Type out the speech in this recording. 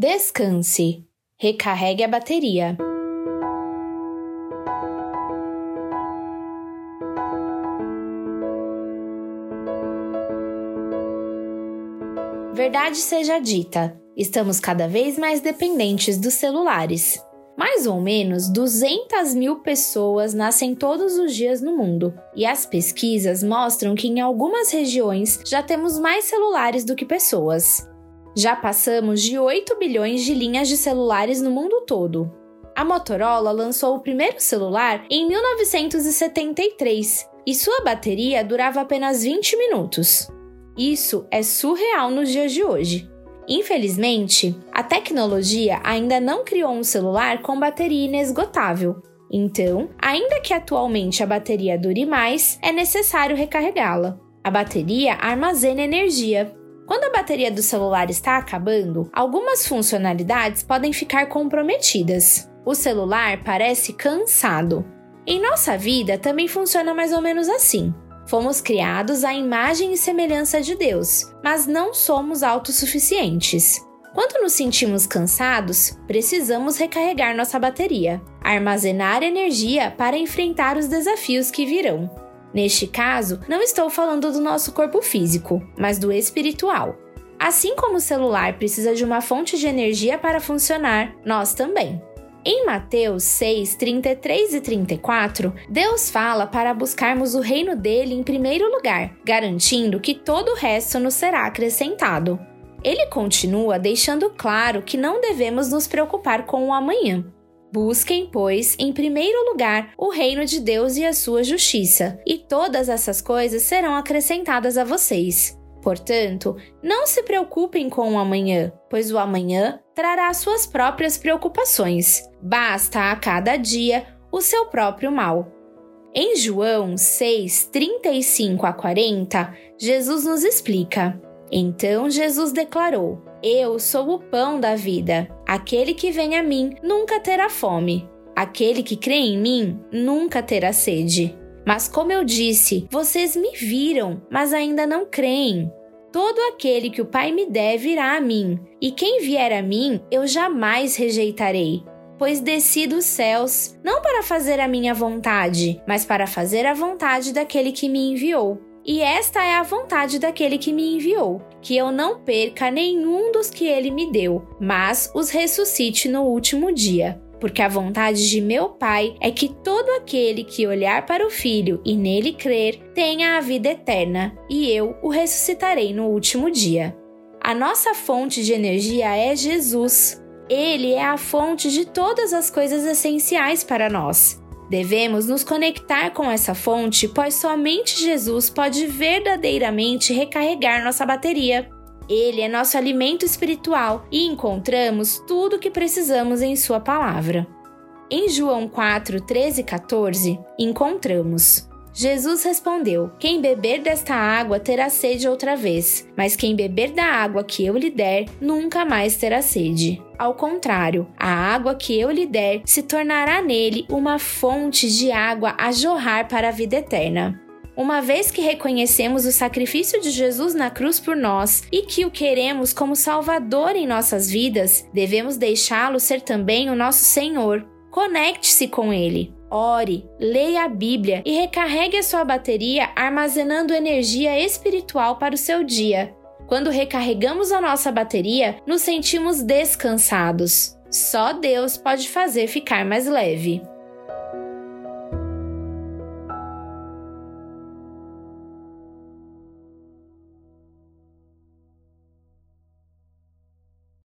Descanse. Recarregue a bateria. Verdade seja dita, estamos cada vez mais dependentes dos celulares. Mais ou menos 200 mil pessoas nascem todos os dias no mundo, e as pesquisas mostram que em algumas regiões já temos mais celulares do que pessoas. Já passamos de 8 bilhões de linhas de celulares no mundo todo. A Motorola lançou o primeiro celular em 1973 e sua bateria durava apenas 20 minutos. Isso é surreal nos dias de hoje. Infelizmente, a tecnologia ainda não criou um celular com bateria inesgotável. Então, ainda que atualmente a bateria dure mais, é necessário recarregá-la. A bateria armazena energia. Quando a bateria do celular está acabando, algumas funcionalidades podem ficar comprometidas. O celular parece cansado. Em nossa vida também funciona mais ou menos assim. Fomos criados à imagem e semelhança de Deus, mas não somos autossuficientes. Quando nos sentimos cansados, precisamos recarregar nossa bateria, armazenar energia para enfrentar os desafios que virão. Neste caso, não estou falando do nosso corpo físico, mas do espiritual. Assim como o celular precisa de uma fonte de energia para funcionar, nós também. Em Mateus 6, 33 e 34, Deus fala para buscarmos o reino dele em primeiro lugar, garantindo que todo o resto nos será acrescentado. Ele continua deixando claro que não devemos nos preocupar com o amanhã. Busquem, pois, em primeiro lugar o reino de Deus e a sua justiça, e todas essas coisas serão acrescentadas a vocês. Portanto, não se preocupem com o amanhã, pois o amanhã trará suas próprias preocupações. Basta a cada dia o seu próprio mal. Em João 6, 35 a 40, Jesus nos explica. Então Jesus declarou: Eu sou o pão da vida. Aquele que vem a mim nunca terá fome. Aquele que crê em mim nunca terá sede. Mas, como eu disse, vocês me viram, mas ainda não creem. Todo aquele que o Pai me der virá a mim, e quem vier a mim eu jamais rejeitarei. Pois desci dos céus, não para fazer a minha vontade, mas para fazer a vontade daquele que me enviou. E esta é a vontade daquele que me enviou, que eu não perca nenhum dos que ele me deu, mas os ressuscite no último dia porque a vontade de meu Pai é que todo aquele que olhar para o Filho e nele crer tenha a vida eterna, e eu o ressuscitarei no último dia. A nossa fonte de energia é Jesus. Ele é a fonte de todas as coisas essenciais para nós. Devemos nos conectar com essa fonte, pois somente Jesus pode verdadeiramente recarregar nossa bateria. Ele é nosso alimento espiritual e encontramos tudo o que precisamos em Sua palavra. Em João 4, 13 e 14, encontramos. Jesus respondeu: Quem beber desta água terá sede outra vez, mas quem beber da água que eu lhe der nunca mais terá sede. Ao contrário, a água que eu lhe der se tornará nele uma fonte de água a jorrar para a vida eterna. Uma vez que reconhecemos o sacrifício de Jesus na cruz por nós e que o queremos como Salvador em nossas vidas, devemos deixá-lo ser também o nosso Senhor. Conecte-se com Ele. Ore, leia a Bíblia e recarregue a sua bateria armazenando energia espiritual para o seu dia. Quando recarregamos a nossa bateria, nos sentimos descansados. Só Deus pode fazer ficar mais leve.